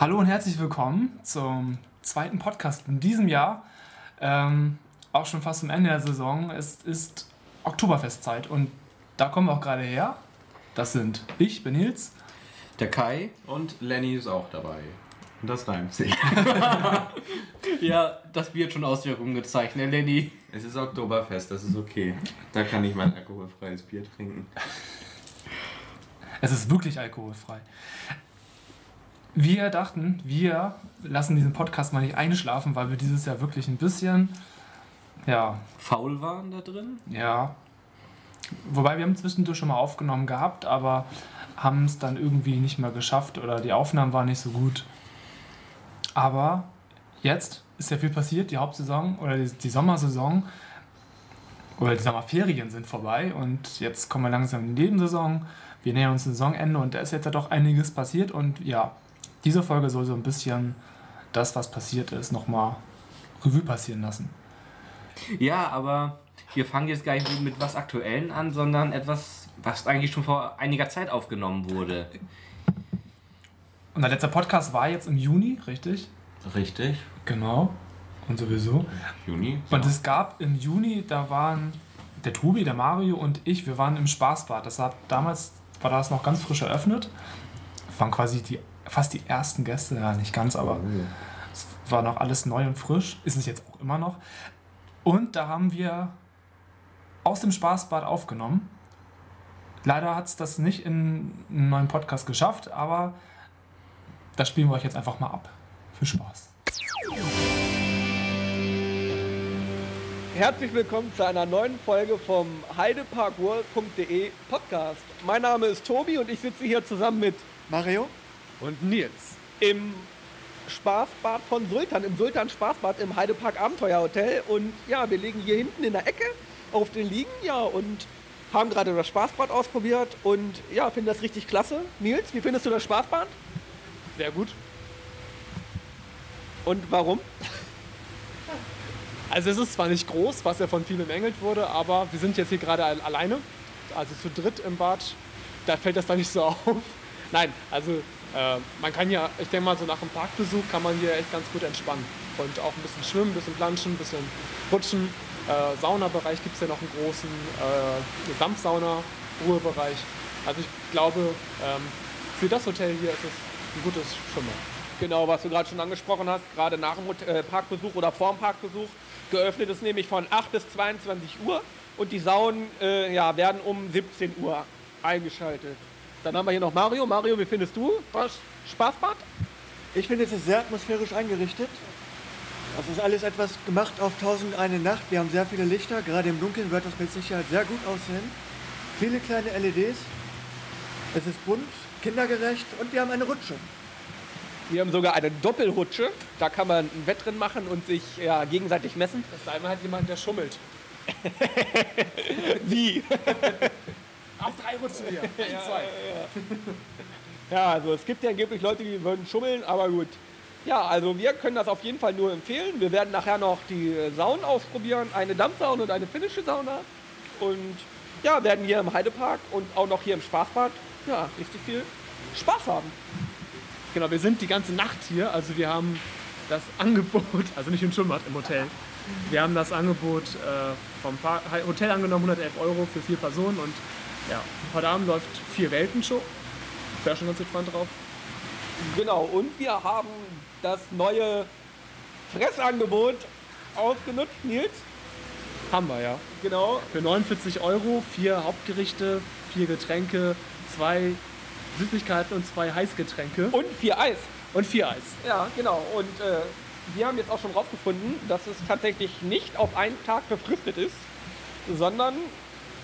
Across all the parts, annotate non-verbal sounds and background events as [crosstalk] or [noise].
Hallo und herzlich willkommen zum zweiten Podcast in diesem Jahr. Ähm, auch schon fast zum Ende der Saison. Es ist Oktoberfestzeit und da kommen wir auch gerade her. Das sind ich, bin Nils. Der Kai. Und Lenny ist auch dabei. Und das reimt sich. [laughs] ja, das Bier hat schon Auswirkungen gezeigt, ne Lenny? Es ist Oktoberfest, das ist okay. Da kann ich mein alkoholfreies Bier trinken. Es ist wirklich alkoholfrei. Wir dachten, wir lassen diesen Podcast mal nicht einschlafen, weil wir dieses Jahr wirklich ein bisschen, ja. Faul waren da drin? Ja. Wobei wir haben zwischendurch schon mal aufgenommen gehabt, aber haben es dann irgendwie nicht mehr geschafft oder die Aufnahmen waren nicht so gut. Aber jetzt ist ja viel passiert, die Hauptsaison oder die, die Sommersaison oder die Sommerferien sind vorbei und jetzt kommen wir langsam in die Nebensaison. Wir nähern uns dem Saisonende und da ist jetzt ja doch einiges passiert und ja, diese Folge soll so ein bisschen das, was passiert ist, nochmal Revue passieren lassen. Ja, aber wir fangen jetzt gar nicht mit was Aktuellen an, sondern etwas, was eigentlich schon vor einiger Zeit aufgenommen wurde. Unser letzter Podcast war jetzt im Juni, richtig? Richtig. Genau. Und sowieso. Juni. Und es gab im Juni, da waren der Tobi, der Mario und ich, wir waren im Spaßbad. Das hat, damals war das noch ganz frisch eröffnet. Waren quasi die, fast die ersten Gäste, ja nicht ganz, aber oh. es war noch alles neu und frisch. Ist es jetzt auch immer noch. Und da haben wir aus dem Spaßbad aufgenommen. Leider hat es das nicht in einen neuen Podcast geschafft, aber das spielen wir euch jetzt einfach mal ab. Viel Spaß. Herzlich willkommen zu einer neuen Folge vom heideparkworld.de Podcast. Mein Name ist Tobi und ich sitze hier zusammen mit Mario und Nils im Spaßbad von Sultan, im Sultan Spaßbad im Heidepark Abenteuerhotel. Und ja, wir liegen hier hinten in der Ecke auf den Liegen, ja, und haben gerade das Spaßbad ausprobiert und ja, finden das richtig klasse. Nils, wie findest du das Spaßbad? Sehr gut. Und warum? Also es ist zwar nicht groß, was ja von vielen bemängelt wurde, aber wir sind jetzt hier gerade alleine, also zu dritt im Bad. Da fällt das dann nicht so [laughs] auf. Nein, also äh, man kann ja, ich denke mal, so nach dem Parkbesuch kann man hier echt ganz gut entspannen. Und auch ein bisschen schwimmen, ein bisschen planschen, ein bisschen rutschen. Äh, Saunabereich gibt es ja noch einen großen äh, Dampfsauna-Ruhebereich. Also ich glaube, ähm, für das Hotel hier ist es ein gutes Schwimmer. Genau, was du gerade schon angesprochen hast, gerade nach dem äh, Parkbesuch oder vor dem Parkbesuch. Geöffnet ist nämlich von 8 bis 22 Uhr und die Saunen äh, ja, werden um 17 Uhr eingeschaltet. Dann haben wir hier noch Mario. Mario, wie findest du das Spaßbad? Ich finde, es ist sehr atmosphärisch eingerichtet. Das ist alles etwas gemacht auf 1001 Nacht. Wir haben sehr viele Lichter. Gerade im Dunkeln wird das mit Sicherheit sehr gut aussehen. Viele kleine LEDs. Es ist bunt, kindergerecht und wir haben eine Rutsche. Wir haben sogar eine Doppelrutsche. Da kann man ein Wettrennen machen und sich ja, gegenseitig messen. Das ist einmal halt jemand, der schummelt. [laughs] Wie? [laughs] Auf drei rutschen wir. Ein, ja, zwei. Ja, ja, also es gibt ja angeblich Leute, die würden schummeln, aber gut. Ja, also wir können das auf jeden Fall nur empfehlen. Wir werden nachher noch die Saunen ausprobieren. Eine Dampfsauna und eine finnische Sauna. Und ja, werden hier im Heidepark und auch noch hier im Spaßbad ja, richtig viel Spaß haben. Genau, wir sind die ganze Nacht hier. Also wir haben das Angebot, [laughs] also nicht im Schwimmbad, im Hotel. Wir haben das Angebot äh, vom Park, Hotel angenommen, 111 Euro für vier Personen. Und ja, heute Abend läuft vier Welten-Show. Ich wäre schon ganz gespannt drauf. Genau, und wir haben das neue Fressangebot ausgenutzt, Nils. Haben wir, ja. Genau. Für 49 Euro, vier Hauptgerichte, vier Getränke, zwei Süßigkeiten und zwei Heißgetränke. Und vier Eis. Und vier Eis. Ja, genau. Und äh, wir haben jetzt auch schon rausgefunden, dass es tatsächlich nicht auf einen Tag befristet ist, sondern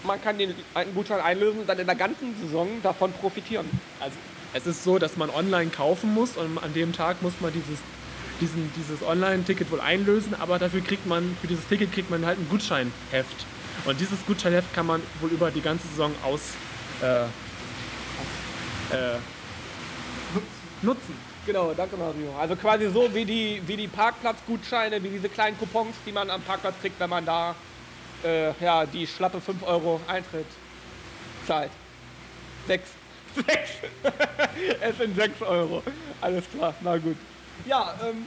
man kann den einen Gutschein einlösen und dann in der ganzen Saison davon profitieren. Also es ist so, dass man online kaufen muss und an dem Tag muss man dieses, diesen, dieses Online-Ticket wohl einlösen, aber dafür kriegt man, für dieses Ticket kriegt man halt ein Gutscheinheft. Und dieses Gutscheinheft kann man wohl über die ganze Saison aus äh, äh, nutzen. Genau, danke Mario. Also quasi so wie die, wie die Parkplatzgutscheine, wie diese kleinen Coupons, die man am Parkplatz kriegt, wenn man da äh, ja, die schlappe 5 Euro Eintritt zahlt. 6. [laughs] es sind 6 Euro. Alles klar, na gut. Ja, ähm,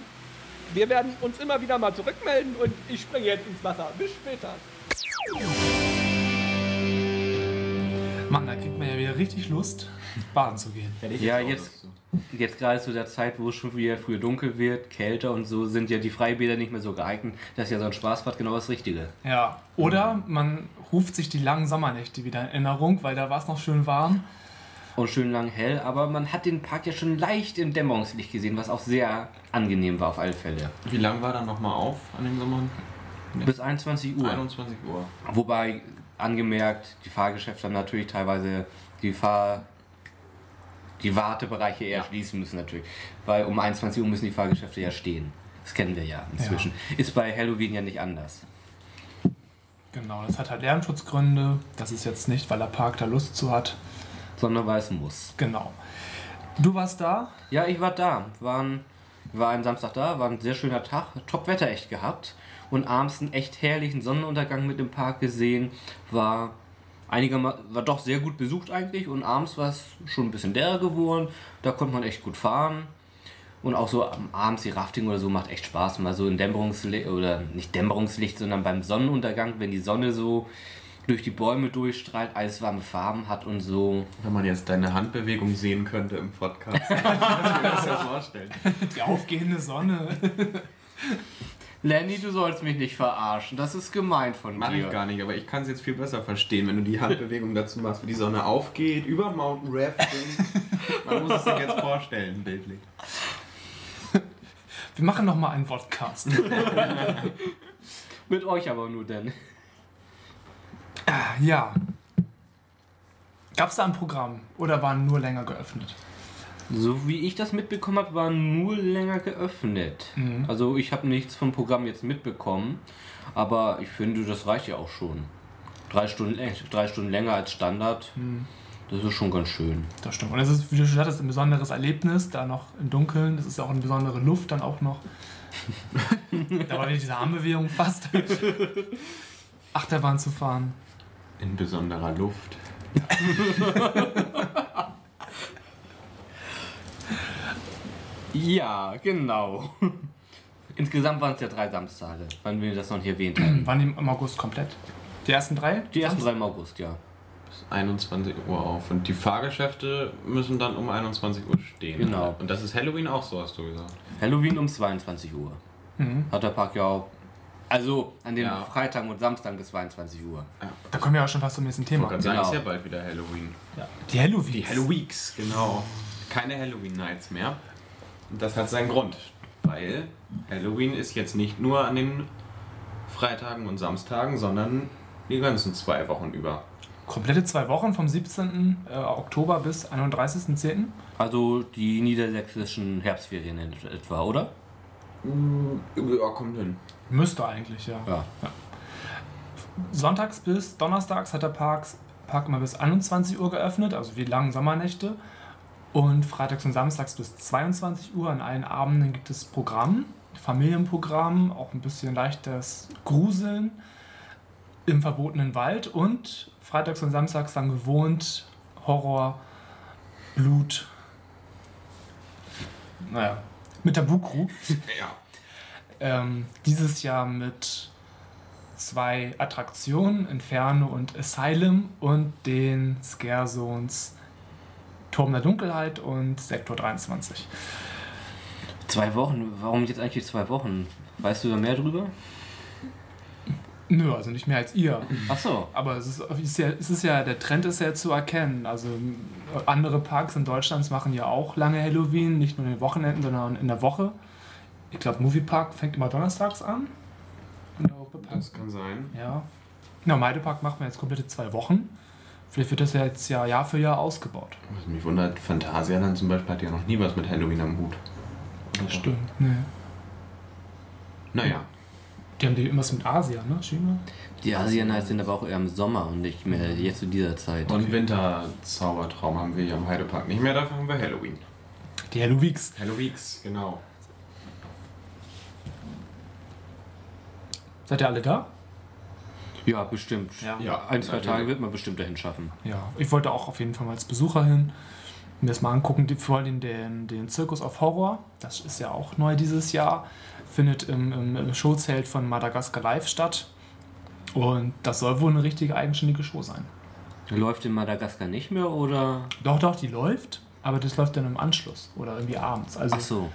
wir werden uns immer wieder mal zurückmelden und ich springe jetzt ins Wasser. Bis später. Mann, da kriegt man ja wieder richtig Lust, baden zu gehen. Ja, jetzt-. Jetzt gerade zu der Zeit, wo es schon wieder früher dunkel wird, kälter und so, sind ja die Freibäder nicht mehr so geeignet. Das ist ja so ein Spaßbad genau das Richtige. Ja, oder man ruft sich die langen Sommernächte wieder in Erinnerung, weil da war es noch schön warm. Und schön lang hell, aber man hat den Park ja schon leicht im Dämmerungslicht gesehen, was auch sehr angenehm war auf alle Fälle. Wie lang war dann nochmal auf an dem Sommer? Bis 21 Uhr. 21 Uhr. Wobei, angemerkt, die Fahrgeschäfte haben natürlich teilweise die Fahr... die Wartebereiche eher Ja. schließen müssen natürlich. Weil um 21 Uhr müssen die Fahrgeschäfte ja stehen. Das kennen wir ja inzwischen. Ist bei Halloween ja nicht anders. Genau, das hat halt Lärmschutzgründe. Das ist jetzt nicht, weil der Park da Lust zu hat. Sondern weil es muss. Genau. Du warst da? Ja, ich war da. War ein, war ein Samstag da, war ein sehr schöner Tag. Top-Wetter echt gehabt. Und abends einen echt herrlichen Sonnenuntergang mit dem Park gesehen. War einigermaßen, war doch sehr gut besucht eigentlich. Und abends war es schon ein bisschen derer geworden. Da konnte man echt gut fahren. Und auch so am abends die Rafting oder so macht echt Spaß. Mal so in Dämmerungslicht, oder nicht Dämmerungslicht, sondern beim Sonnenuntergang, wenn die Sonne so durch die Bäume durchstrahlt, alles warme Farben hat und so. Wenn man jetzt deine Handbewegung sehen könnte im Podcast, kann ich mir das ja vorstellen. Die aufgehende Sonne. [laughs] Lenny, du sollst mich nicht verarschen. Das ist gemein von Mach dir. ich gar nicht, aber ich kann es jetzt viel besser verstehen, wenn du die Handbewegung dazu machst, wie die Sonne aufgeht, über Mountain Rafting. Man muss es sich jetzt vorstellen, bildlich. Wir machen noch mal einen Podcast. Mit euch aber nur denn. ja. Gab es da ein Programm oder waren nur länger geöffnet? So wie ich das mitbekommen habe, war nur länger geöffnet. Mhm. Also ich habe nichts vom Programm jetzt mitbekommen, aber ich finde, das reicht ja auch schon. Drei Stunden, drei Stunden länger als Standard, das ist schon ganz schön. Das stimmt. Und es ist, wie du schon sagtest, ein besonderes Erlebnis, da noch im Dunkeln. Das ist ja auch eine besondere Luft dann auch noch. [laughs] da war wieder diese Armbewegung fast. Achterbahn zu fahren. In besonderer Luft. Ja, [laughs] genau. [laughs] Insgesamt waren es ja drei Samstage, wann wir das noch nicht erwähnt haben. [clears throat] Waren die im August komplett? Die ersten drei? Die ersten drei im August, ja. Bis 21 Uhr auf. Und die Fahrgeschäfte müssen dann um 21 Uhr stehen. Genau. Und das ist Halloween auch so, hast du gesagt. Halloween um 22 Uhr. Mhm. Hat der Park ja auch. Also an den Ja. Freitagen und Samstagen bis 22 Uhr. Da kommen wir auch schon fast zum nächsten Thema. sagen, Genau. ist ja bald wieder Halloween. Die Halloween. Die Halloweeks, genau. Keine Halloween Nights mehr. Das hat seinen Grund. Weil Halloween ist jetzt nicht nur an den Freitagen und Samstagen, sondern die ganzen zwei Wochen über. Komplette zwei Wochen vom 17. äh, Oktober bis 31.10. Also die niedersächsischen Herbstferien in etwa, oder? Ja, kommt hin. Müsste eigentlich, ja. Ja. Sonntags bis Donnerstags hat der Park, Park immer bis 21 Uhr geöffnet, also die langen Sommernächte. Und freitags und samstags bis 22 Uhr an allen Abenden gibt es Programm, Familienprogramm, auch ein bisschen leichtes Gruseln im verbotenen Wald und freitags und samstags dann gewohnt Horror, Blut. Naja, mit der Bukru. [laughs] Ja. Ähm, dieses Jahr mit zwei Attraktionen, Inferno und Asylum und den Scare Zones Turm der Dunkelheit und Sektor 23. Zwei Wochen? Warum jetzt eigentlich zwei Wochen? Weißt du da mehr drüber? Nö, also nicht mehr als ihr. Ach so. Aber es ist, es ist, ja, es ist ja, der Trend ist ja zu erkennen. Also andere Parks in Deutschland machen ja auch lange Halloween, nicht nur in den Wochenenden, sondern in der Woche. Ich glaube, Moviepark fängt immer donnerstags an. Und der Europapark Das kann sein. Ja. Na, Meidepark machen wir jetzt komplette zwei Wochen. Vielleicht wird das ja jetzt ja Jahr für Jahr ausgebaut. Was mich wundert, Phantasialand zum Beispiel hat ja noch nie was mit Halloween am Hut. Das stimmt. Nee. Naja. Die haben die irgendwas mit Asien, ne? China? Die Asian Nights sind aber auch eher im Sommer und nicht mehr jetzt zu dieser Zeit. Und Winterzaubertraum haben wir hier am Heidepark nicht mehr, dafür haben wir Halloween. Die Halloweeks. Halloweeks, genau. Seid ihr alle da? Ja, bestimmt. Ja. Ja, Ein, zwei. Tage wird man bestimmt dahin schaffen. Ja, ich wollte auch auf jeden Fall mal als Besucher hin. Mir das mal angucken, vor allem den, den Zirkus of Horror. Das ist ja auch neu dieses Jahr. Findet im, im, im Showzelt von Madagaskar Live statt. Und das soll wohl eine richtige eigenständige Show sein. Läuft in Madagaskar nicht mehr oder? Doch, doch, die läuft, aber das läuft dann im Anschluss oder irgendwie abends. Also Ach so.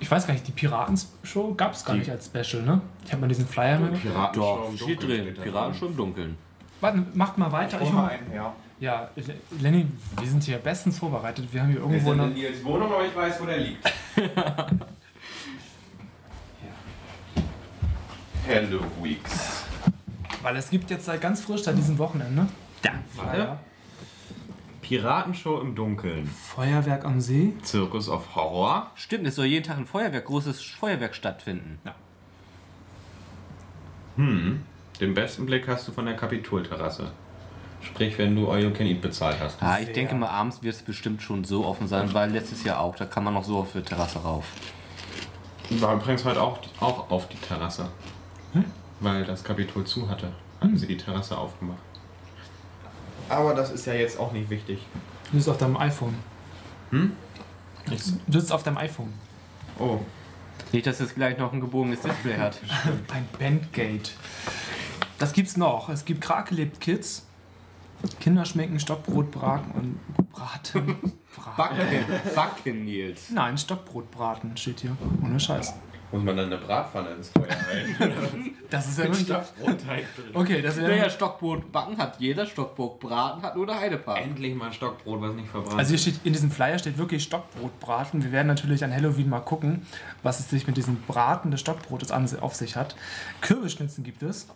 Ich weiß gar nicht, die Piratenshow gab es gar Die- nicht als Special, ne? Ich habe mal diesen Flyer mir. Piraten Doch, steht drin. Piraten schon im Dunkeln. Warte, macht mal weiter. Ich Hol mal einen her. ja, Lenny, wir sind hier bestens vorbereitet. Wir haben hier Wir irgendwo sind eine. in Nils Wohnung, aber ich weiß, wo der liegt. [laughs] Hello Weeks. Weil es gibt jetzt seit ganz frisch seit diesem Wochenende Da. Flyer. Piratenshow im Dunkeln. Feuerwerk am See. Zirkus of Horror. Stimmt, es soll jeden Tag ein Feuerwerk, großes Feuerwerk stattfinden. Hm. Den besten Blick hast du von der Kapitolterrasse. Sprich, wenn du All You Can Eat bezahlt hast. Ah, ich Sehr. denke mal, abends wird es bestimmt schon so offen sein, weil letztes Jahr auch, da kann man noch so auf die Terrasse rauf. War übrigens heute auch, auch auf die Terrasse. Weil das Kapitol zu hatte. Hatten sie die Terrasse aufgemacht. Aber das ist ja jetzt auch nicht wichtig. Du sitzt auf deinem iPhone. Hm? Du sitzt auf deinem iPhone. Oh. Nicht, dass es gleich noch ein gebogenes Display hat. [laughs] Ein Bandgate. Das gibt's noch. Es gibt Krake lebt Kids. Kinder schmecken Stockbrotbraten und Braten. Braten. Backen, Backen, Nils. Nein, Stockbrotbraten steht hier. Ohne Scheiß. Muss man dann eine Bratpfanne ins Feuer halten? [laughs] Das ist ja wirklich. Brotteig drin. Okay, das Naja, wäre. Stockbrot backen hat jeder, Stockbrot braten hat nur der Heidepark. Endlich mal ein Stockbrot, was nicht verbrannt Also hier ist. steht, in diesem Flyer steht wirklich Stockbrotbraten. Wir werden natürlich an Halloween mal gucken, was es sich mit diesem Braten des Stockbrotes an, auf sich hat. Kürbisschnitzen gibt es.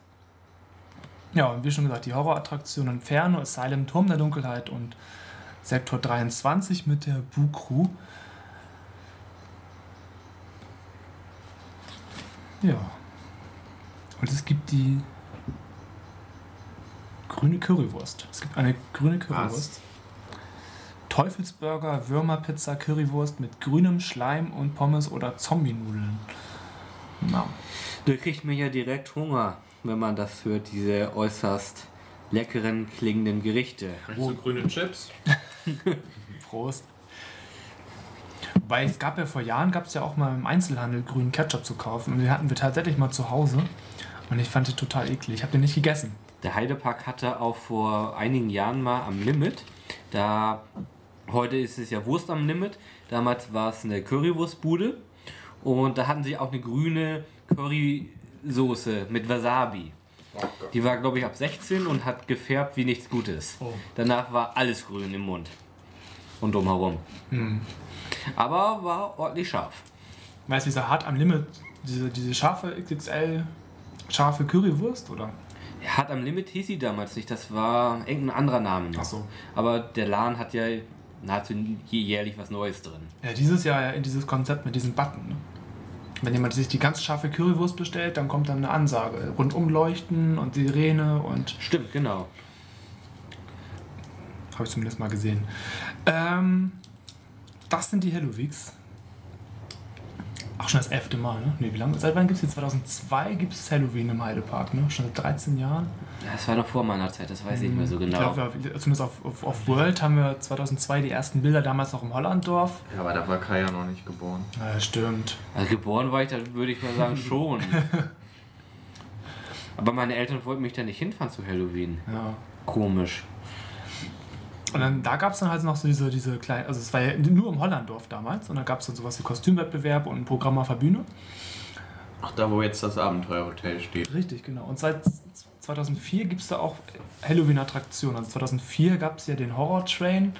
Ja, und wie schon gesagt, die Horrorattraktion Inferno, Asylum, Turm der Dunkelheit und Sektor 23 mit der Bu-Crew. Ja. Und es gibt die grüne Currywurst. Es gibt eine grüne Currywurst. Teufelsburger, Würmerpizza, Currywurst mit grünem Schleim und Pommes oder Zombie-Nudeln. Na, Da kriegt man ja direkt Hunger, wenn man das hört, diese äußerst leckeren klingenden Gerichte. So grüne Chips. [laughs] Prost. Wobei es gab ja vor Jahren, gab es ja auch mal im Einzelhandel grünen Ketchup zu kaufen. Und den hatten wir tatsächlich mal zu Hause. Und ich fand den total eklig. Ich habe den nicht gegessen. Der Heidepark hatte auch vor einigen Jahren mal am Limit, da heute ist es ja Wurst am Limit, damals war es eine Currywurstbude und da hatten sie auch eine grüne Currysoße mit Wasabi. Die war, glaube ich, ab 16 und hat gefärbt wie nichts Gutes. Oh. Danach war alles grün im Mund und drumherum. Aber war ordentlich scharf. Weißt du, dieser hart am Limit, diese, diese scharfe XXL scharfe Currywurst, oder? Hat am Limit hieß sie damals nicht, das war irgendein anderer Name noch. Ach so. Aber der Laden hat ja nahezu jährlich was Neues drin. Ja, dieses Jahr ja in dieses Konzept mit diesem Button. Ne? Wenn jemand sich die ganz scharfe Currywurst bestellt, dann kommt dann eine Ansage. Rundum leuchten und Sirene und Stimmt, genau. Habe ich zumindest mal gesehen. Ähm, das sind die Halloweeks. Auch schon das elfte Mal, ne? Ne, wie lange? Seit wann gibt es jetzt? 2002 gibt es Halloween im Heidepark, ne? Schon seit 13 Jahren. Das war noch vor meiner Zeit, das weiß ich nicht mehr so Ich genau. glaube, wir- zumindest auf, auf, auf World haben wir 2002 die ersten Bilder, damals noch im Hollanddorf. Ja, aber da war Kai ja noch nicht geboren. Ja, stimmt. Also geboren war ich, da würde ich mal sagen, [laughs] schon. [laughs] Aber meine Eltern wollten mich da nicht hinfahren zu Halloween. Ja. Komisch. Und dann, da gab es dann halt noch so diese, diese kleinen, also es war ja nur im Hollanddorf damals und da gab es dann sowas wie Kostümwettbewerb und ein Programm auf der Bühne. Ach, da wo jetzt das Abenteuerhotel steht. Richtig, genau. Und seit 2004 gibt es da auch Halloween-Attraktionen. Also 2004 gab es ja den Horror Train.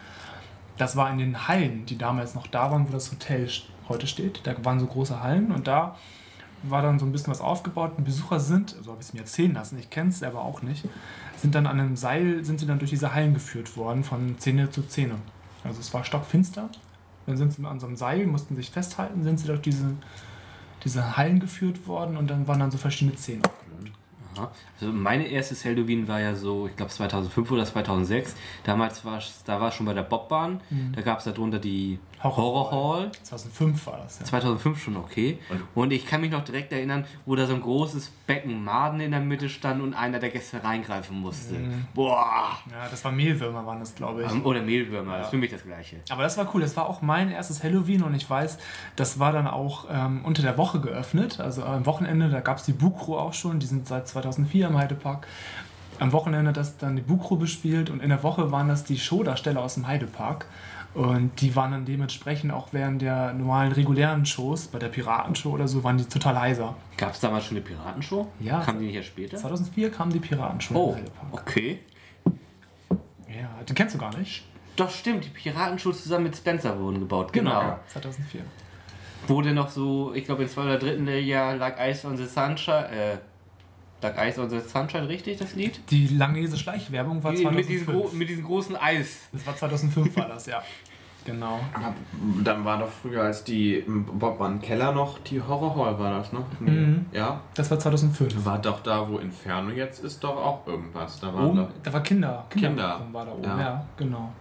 Das war in den Hallen, die damals noch da waren, wo das Hotel heute steht. Da waren so große Hallen und da war dann so ein bisschen was aufgebaut. Und Besucher sind, so habe ich es mir erzählen lassen, ich kenne es selber auch nicht, sind dann an einem Seil, sind sie dann durch diese Hallen geführt worden, von Szene zu Szene. Also es war stockfinster. Dann sind sie an so einem Seil, mussten sich festhalten, sind sie durch diese, diese Hallen geführt worden und dann waren dann so verschiedene. Aha. Also meine erstes Halloween war ja so, ich glaube 2005 oder 2006. Damals war es, da war schon bei der Bobbahn. Da gab es darunter die Horror Horror Hall. 2005 war das, ja. 2005 schon okay. Und ich kann mich noch direkt erinnern, wo da so ein großes Becken Maden in der Mitte stand und einer der Gäste reingreifen musste. Boah! Ja, das war Mehlwürmer, waren das, glaube ich. Ähm, Oder Mehlwürmer, das ist für mich das gleiche. Aber das war cool. Das war auch mein erstes Halloween und ich weiß, das war dann auch ähm, unter der Woche geöffnet. Also am Wochenende, da gab es die Bukro auch schon. Die sind seit 2004 im Heidepark. Am Wochenende das dann die Bukro bespielt und in der Woche waren das die Showdarsteller aus dem Heidepark. Und die waren dann dementsprechend auch während der normalen regulären Shows, bei der Piratenshow oder so, waren die total heiser. Gab es damals schon eine Piratenshow? Ja. Kam die nicht erst später? 2004 kam die Piratenshow Oh, okay. Ja, den kennst du gar nicht. Doch, stimmt, die Piratenshow zusammen mit Spencer wurden gebaut. Genau. Ja, 2004. Wurde noch so, ich glaube, im zweiten oder dritten Jahr Like Ice on the Sunshine, äh, Like Ice on the Sunshine, richtig, das Lied? Die Langnese Schleichwerbung war mit, 2005. diesem gro- mit diesem großen Eis. das war 2005 war das, ja. [laughs] Genau. Dann war doch früher als die im Bobbahn Keller noch die Horror Hall, war das, ne? Nee. Mhm. Ja. Das war 2005. War doch da, wo Inferno jetzt ist, doch auch irgendwas. Da waren Oben, da war Kinder. Kinder. Kinderprogramm war da oben, ja. Ja. genau.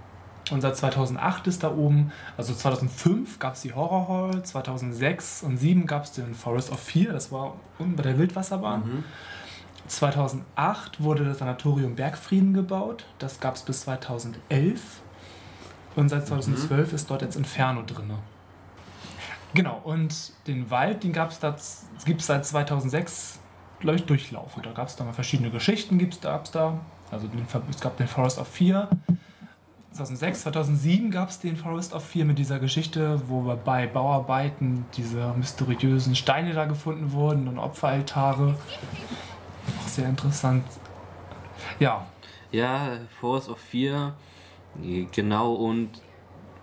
Und seit 2008 ist da oben, also 2005 gab es die Horror Hall, 2006 und 2007 gab es den Forest of Fear, das war unten bei der Wildwasserbahn. Mhm. 2008 wurde das Sanatorium Bergfrieden gebaut, das gab es bis 2011. Und seit 2012 ist dort jetzt Inferno drin. Genau, und den Wald, den gab es gibt es seit 2006, glaube ich, durchlaufend. Da gab es da mal verschiedene Geschichten, gibt's da, gab's da. Also den, es gab den Forest of Fear. 2006, 2007 gab es den Forest of Fear mit dieser Geschichte, wo wir bei Bauarbeiten diese mysteriösen Steine da gefunden wurden und Opferaltare. Sehr interessant. Ja, Ja, Force of Fear, genau, und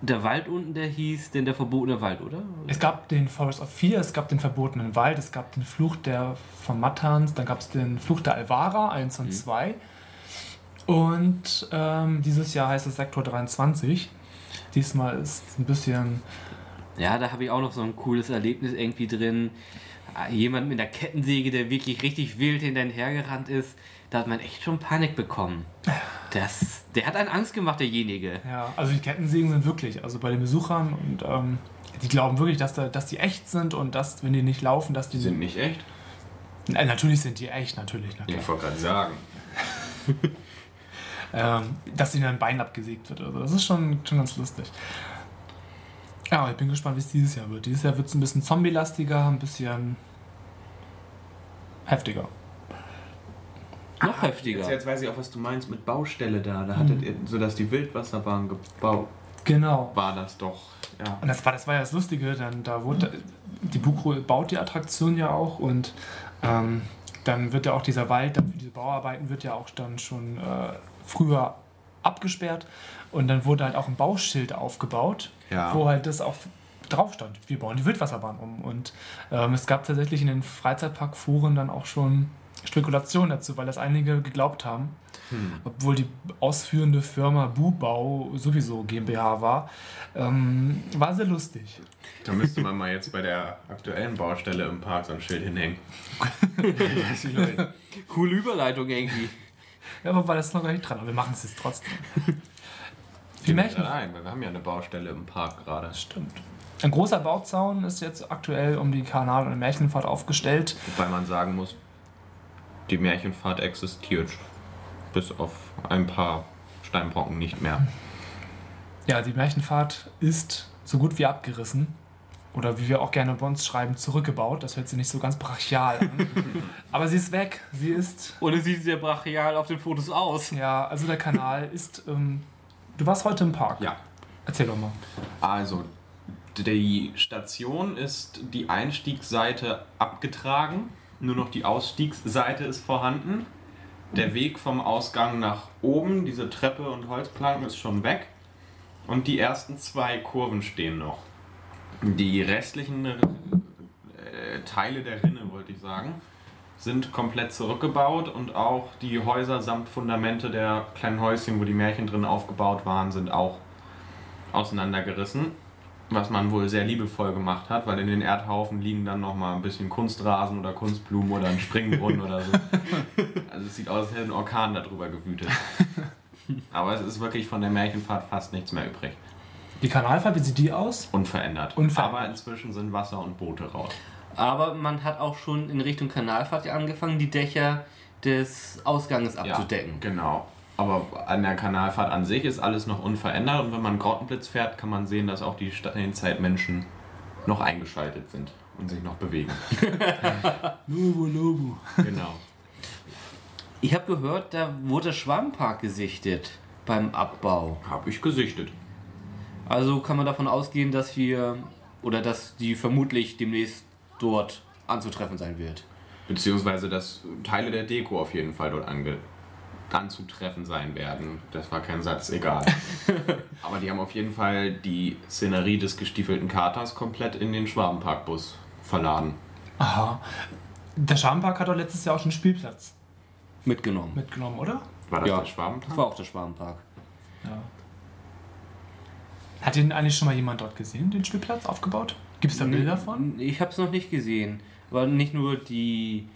der Wald unten, der hieß denn der verbotene Wald, oder? es gab den Forest of Fear, es gab den verbotenen Wald, es gab den Fluch der von Mattans, dann gab es den Fluch der Alvara 1 und 2. Und ähm, dieses Jahr heißt es Sektor 23. Diesmal ist ein bisschen Ja, da habe ich auch noch so ein cooles Erlebnis irgendwie drin. Ah, Jemand mit einer Kettensäge, der wirklich richtig wild hinter hergerannt ist, da hat man echt schon Panik bekommen. Das, der hat einen Angst gemacht, derjenige. Ja, also die Kettensägen sind wirklich, also bei den Besuchern und ähm, die glauben wirklich, dass, da, dass die echt sind und dass, wenn die nicht laufen, dass die Die sind nicht echt? Äh, natürlich sind die echt, natürlich, na klar. Ich wollte gerade sagen. [laughs] Ähm, dass ihnen ein Bein abgesägt wird. Also das ist schon, schon ganz lustig. Ja, aber ich bin gespannt, wie es dieses Jahr wird. Dieses Jahr wird es ein bisschen zombie-lastiger, ein bisschen heftiger. Noch heftiger. Jetzt, jetzt weiß ich auch, was du meinst mit Baustelle da. Da hattet ihr, so dass die Wildwasserbahn gebaut Genau. war das doch. Ja. Und das war, das war ja das Lustige, dann da wurde die Bukro baut die Attraktion ja auch und ähm, dann wird ja auch dieser Wald, dann für diese Bauarbeiten wird ja auch dann schon äh, früher abgesperrt und dann wurde halt auch ein Bauschild aufgebaut, Ja. wo halt das auch drauf stand. Wir bauen die Wildwasserbahn um und ähm, es gab tatsächlich in den Freizeitparkforen dann auch schon Spekulationen dazu, weil das einige geglaubt haben, obwohl die ausführende Firma Bubau sowieso GmbH war. Ähm, war sehr lustig. Da müsste man mal jetzt bei der aktuellen Baustelle im Park so ein Schild hinhängen. [laughs] Coole Überleitung irgendwie. Ja, aber war das noch gar nicht dran, aber wir machen es jetzt trotzdem. Märchen. gerade ein, weil wir haben ja eine Baustelle im Park gerade. Stimmt. Ein großer Bauzaun ist jetzt aktuell um die Kanal- und Märchenfahrt aufgestellt. Wobei man sagen muss, die Märchenfahrt existiert. Bis auf ein paar Steinbrocken nicht mehr. Ja, die Märchenfahrt ist so gut wie abgerissen. Oder wie wir auch gerne bei uns schreiben, zurückgebaut. Das hört sich nicht so ganz brachial an. [laughs] Aber sie ist weg. Sie ist, es sieht sehr brachial auf den Fotos aus. ja, also der Kanal ist. Ähm, du warst heute im Park. Ja. Erzähl doch mal. Also, die Station ist die Einstiegsseite abgetragen. Nur noch die Ausstiegsseite ist vorhanden. Der Weg vom Ausgang nach oben, diese Treppe und Holzplanken, ist schon weg. Und die ersten zwei Kurven stehen noch. Die restlichen äh, Teile der Rinne, wollte ich sagen, sind komplett zurückgebaut und auch die Häuser samt Fundamente der kleinen Häuschen, wo die Märchen drin aufgebaut waren, sind auch auseinandergerissen. was man wohl sehr liebevoll gemacht hat, weil in den Erdhaufen liegen dann nochmal ein bisschen Kunstrasen oder Kunstblumen oder ein Springbrunnen oder so. Also es sieht aus, als hätte ein Orkan darüber gewütet. Aber es ist wirklich von der Märchenfahrt fast nichts mehr übrig. Die Kanalfahrt, wie sieht die aus? Unverändert. Unverändert. Aber inzwischen sind Wasser und Boote raus. Aber man hat auch schon in Richtung Kanalfahrt angefangen, die Dächer des Ausganges abzudecken. genau. Aber an der Kanalfahrt an sich ist alles noch unverändert und wenn man Grottenblitz fährt, kann man sehen, dass auch die Steinzeitmenschen noch eingeschaltet sind und sich noch bewegen. [laughs] Lobo, Lobo. Genau. Ich habe gehört, da wurde Schwammpark gesichtet beim Abbau. Habe ich gesichtet. Also kann man davon ausgehen, dass wir oder dass die vermutlich demnächst dort anzutreffen sein wird. Beziehungsweise, dass Teile der Deko auf jeden Fall dort ange anzutreffen sein werden. Das war kein Satz, egal. [laughs] Aber die haben auf jeden Fall die Szenerie des gestiefelten Katers komplett in den Schwabenparkbus verladen. Aha. Der Schwabenpark hat doch letztes Jahr auch schon einen Spielplatz Mitgenommen. mitgenommen, oder? War das Ja. der Das Schwabenpark? war auch der Schwabenpark. Ja. Hat den eigentlich schon mal jemand dort gesehen, den Spielplatz aufgebaut? Gibt es da Bilder von? Ich habe es noch nicht gesehen. Aber nicht nur die,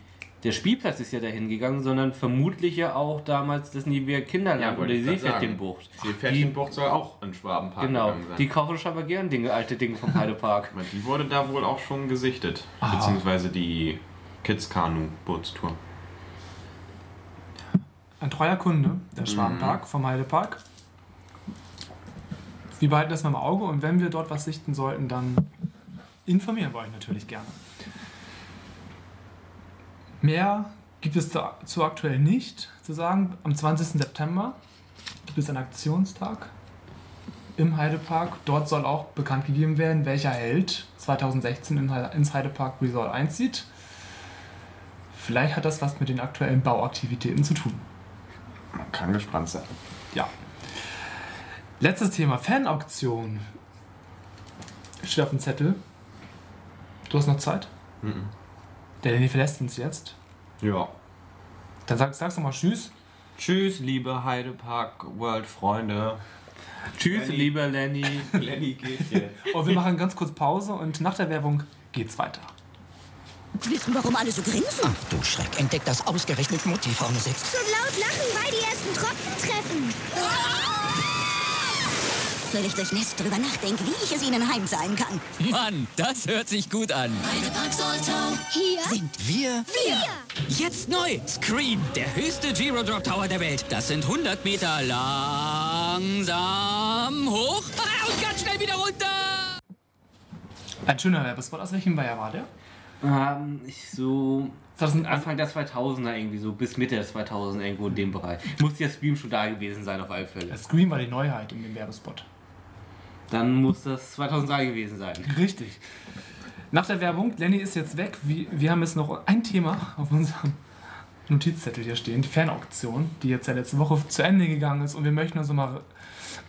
der Spielplatz ist ja dahin gegangen, sondern vermutlich ja auch damals das Nivea Kinderland wollte oder die. Seepferdchenbucht. Seepferdchenbucht soll auch in Schwabenpark Genau, sein. die kaufen schon aber gern Dinge, alte Dinge vom Heidepark. [laughs] Die wurde da wohl auch schon gesichtet. Aha. Beziehungsweise die Kids Kanu Bootstour. Ein treuer Kunde, der Schwabenpark vom Heidepark. Wir behalten das mal im Auge und wenn wir dort was sichten sollten, dann informieren wir euch natürlich gerne. Mehr gibt es dazu aktuell nicht zu sagen. Am 20. September gibt es einen Aktionstag im Heidepark. Dort soll auch bekannt gegeben werden, welcher Held 2016 in Heide- ins Heidepark Resort einzieht. Vielleicht hat das was mit den aktuellen Bauaktivitäten zu tun. Man kann gespannt sein. Ja. Letztes Thema, Fanauktion. Steht auf dem Zettel. Du hast noch Zeit? Mhm. Der Lenny verlässt uns jetzt. Ja. Dann sag, sagst du mal Tschüss. Tschüss, liebe Heidepark World Freunde. Tschüss, Lenny. lieber Lenny. [laughs] Lenny geht jetzt. Und wir machen ganz kurz Pause und nach der Werbung geht's weiter. Wissen, warum alle so grinsen? Ach du Schreck, entdeckt, dass ausgerechnet Mutti vorne sitzt. So laut lachen, weil die ersten Tropfen treffen. Soll ich durchnässt drüber nachdenken, wie ich es ihnen heimzahlen kann? Mann, das hört sich gut an. Hier Sind wir? wir. Jetzt neu! Scream, der höchste Giro Drop Tower der Welt. Das sind 100 Meter langsam hoch ah, und ganz schnell wieder runter. Ein schöner Werbespot. Aus welchem Jahr war der? ähm, ich so 2001. Anfang der 2000er irgendwie so, bis Mitte der 2000 irgendwo in dem Bereich. Muss der Stream schon da gewesen sein auf alle Fälle. Scream war die Neuheit in dem Werbespot. Dann muss das 2003 gewesen sein. Richtig. Nach der Werbung, Lenny ist jetzt weg. Wir, haben jetzt noch ein Thema auf unserem Notizzettel hier stehen, die Fanauktion, die jetzt ja letzte Woche zu Ende gegangen ist. Und wir möchten uns nochmal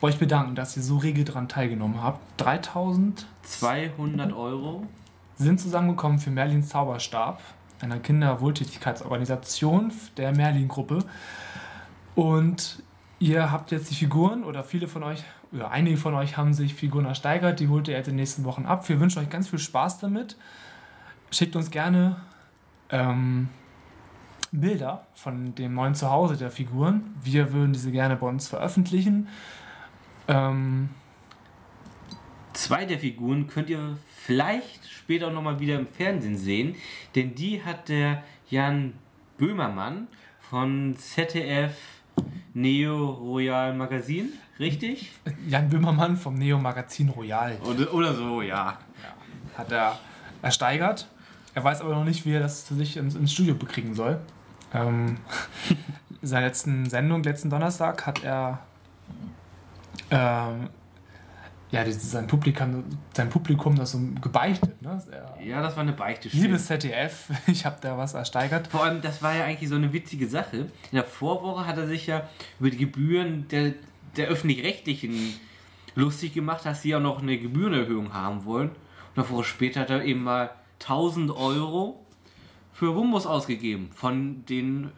bei euch bedanken, dass ihr so rege daran teilgenommen habt. 3000 200 Euro. sind zusammengekommen für Merlins Zauberstab, einer Kinderwohltätigkeitsorganisation der Merlin-Gruppe. Und ihr habt jetzt die Figuren oder viele von euch, oder einige von euch haben sich Figuren ersteigert, die holt ihr jetzt in den nächsten Wochen ab. Wir wünschen euch ganz viel Spaß damit. Schickt uns gerne ähm, Bilder von dem neuen Zuhause der Figuren. Wir würden diese gerne bei uns veröffentlichen. Ähm, Zwei der Figuren könnt ihr vielleicht später nochmal wieder im Fernsehen sehen, denn die hat der Jan Böhmermann von ZDF Neo Royal Magazin, richtig? Jan Böhmermann vom Neo Magazin Royal. Oder, oder so, ja. hat er ersteigert. Er weiß aber noch nicht, wie er das zu sich ins, ins Studio bekriegen soll. Ähm, [laughs] in seiner letzten Sendung, letzten Donnerstag, hat er ähm, ja, sein, Publikum, sein Publikum das so gebeichtet. Ne? Ja, das war eine Beichte. Liebes ZDF, [laughs] ich habe da was ersteigert. Vor allem, das war ja eigentlich so eine witzige Sache. In der Vorwoche hat er sich ja über die Gebühren der, der öffentlich-rechtlichen lustig gemacht, dass sie ja noch eine Gebührenerhöhung haben wollen. Und eine Woche später hat er eben mal 1000 Euro für Wumbus ausgegeben von den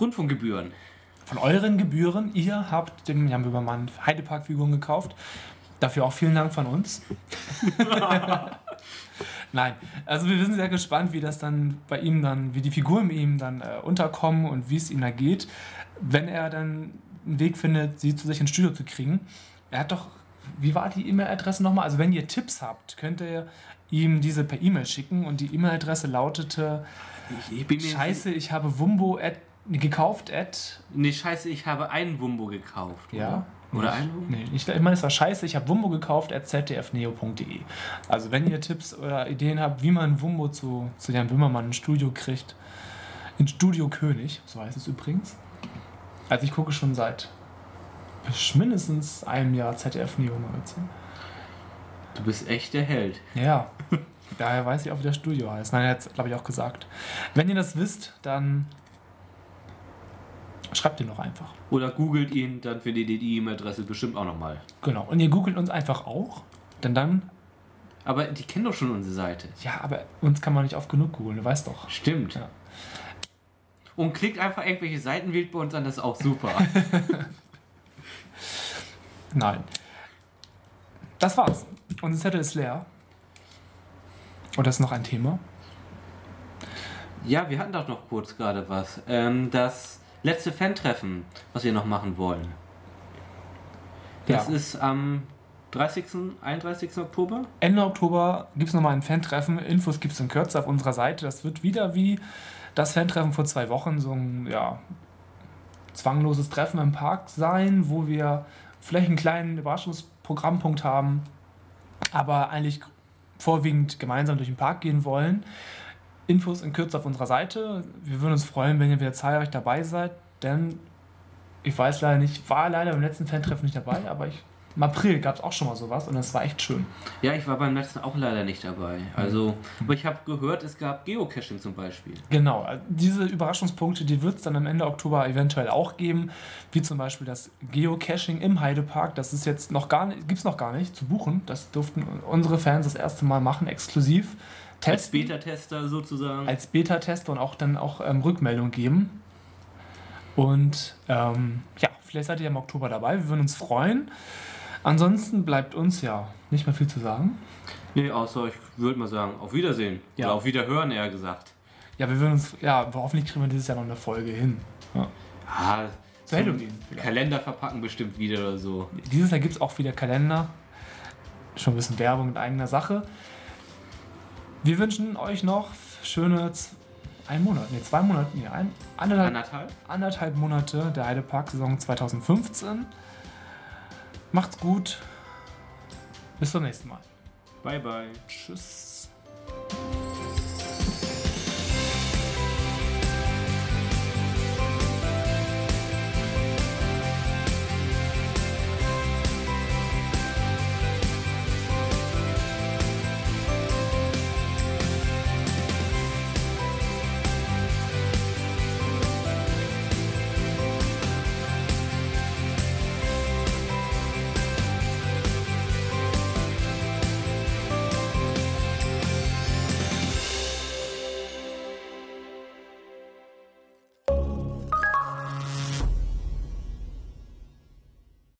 Rundfunkgebühren. Von euren Gebühren, ihr habt dem Jan Böhmermann Heidepark-Figuren gekauft. Dafür auch vielen Dank von uns. [laughs] Nein, also wir sind sehr gespannt, wie das dann bei ihm dann, wie die Figuren ihm dann äh, unterkommen und wie es ihm da geht, wenn er dann einen Weg findet, sie zu sich ins Studio zu kriegen. Er hat doch, wie war die E-Mail-Adresse nochmal? Also wenn ihr Tipps habt, könnt ihr ihm diese per E-Mail schicken und die E-Mail-Adresse lautete Ich, Scheiße, ich habe Wumbo at, gekauft at Nee, scheiße, ich habe einen Wumbo gekauft. Ja. Oder, Wumbo? Nee, ich, ich meine, es war scheiße, ich habe Wumbo gekauft at zdfneo.de. Also wenn ihr Tipps oder Ideen habt, wie man Wumbo zu, zu Jan Böhmermann ins Studio kriegt, in Studio König, so heißt es übrigens. Also ich gucke schon seit mindestens einem Jahr ZDF Neo Magazin. Du bist echt der Held. Ja, daher weiß ich auch, wie das Studio heißt. Nein, er hat es, glaube ich, auch gesagt. Wenn ihr das wisst, dann schreibt ihr noch einfach. Oder googelt ihn, dann findet ihr die E-Mail-Adresse bestimmt auch nochmal. Genau. Und ihr googelt uns einfach auch, denn dann Aber die kennen doch schon unsere Seite. Ja, aber uns kann man nicht oft genug googeln, du weißt doch. Stimmt. Ja. Und klickt einfach irgendwelche Seiten wählt bei uns an, das ist auch super. [laughs] Nein. Das war's. Unser Zettel ist leer. Und das ist noch ein Thema. ja, wir hatten doch noch kurz gerade was. Ähm, das letzte Fan-Treffen, was wir noch machen wollen. Das Ja. ist am 30., 31. Oktober. Ende Oktober gibt es nochmal ein Fan-Treffen. Infos gibt es in Kürze auf unserer Seite. Das wird wieder wie das Fan-Treffen vor zwei Wochen so ein ja, zwangloses Treffen im Park sein, wo wir vielleicht einen kleinen Überraschungsprogrammpunkt haben, aber eigentlich vorwiegend gemeinsam durch den Park gehen wollen. Infos in Kürze auf unserer Seite. Wir würden uns freuen, wenn ihr wieder zahlreich dabei seid, denn ich weiß leider nicht, ich war leider beim letzten Fan-Treffen nicht dabei, aber ich, im April gab es auch schon mal sowas und das war echt schön. Ja, ich war beim letzten auch leider nicht dabei. Also, aber ich habe gehört, es gab Geocaching zum Beispiel. Genau, also diese Überraschungspunkte, die wird es dann am Ende Oktober eventuell auch geben, wie zum Beispiel das Geocaching im Heidepark. Das ist jetzt noch gar nicht, gibt es noch gar nicht zu buchen. Das durften unsere Fans das erste Mal machen, exklusiv. Als Testen, Beta-Tester sozusagen. als Beta-Tester und auch dann auch ähm, Rückmeldung geben. Und ähm, ja, vielleicht seid ihr im Oktober dabei. Wir würden uns freuen. Ansonsten bleibt uns ja nicht mehr viel zu sagen. Nee, außer ich würde mal sagen, auf Wiedersehen. Ja. Oder auf Wiederhören eher gesagt. Ja, wir würden uns, ja, hoffentlich kriegen wir dieses Jahr noch eine Folge hin. Ja. Ah, Zu Halloween. Kalender verpacken bestimmt wieder oder so. Dieses Jahr gibt es auch wieder Kalender. Schon ein bisschen Werbung in eigener Sache. Wir wünschen euch noch schöne ein Monat, nee, zwei Monate, nee, ein, anderthalb, Anderthalb? anderthalb Monate der Heidepark-Saison 2015. Macht's gut. Bis zum nächsten Mal. Bye, bye. Tschüss.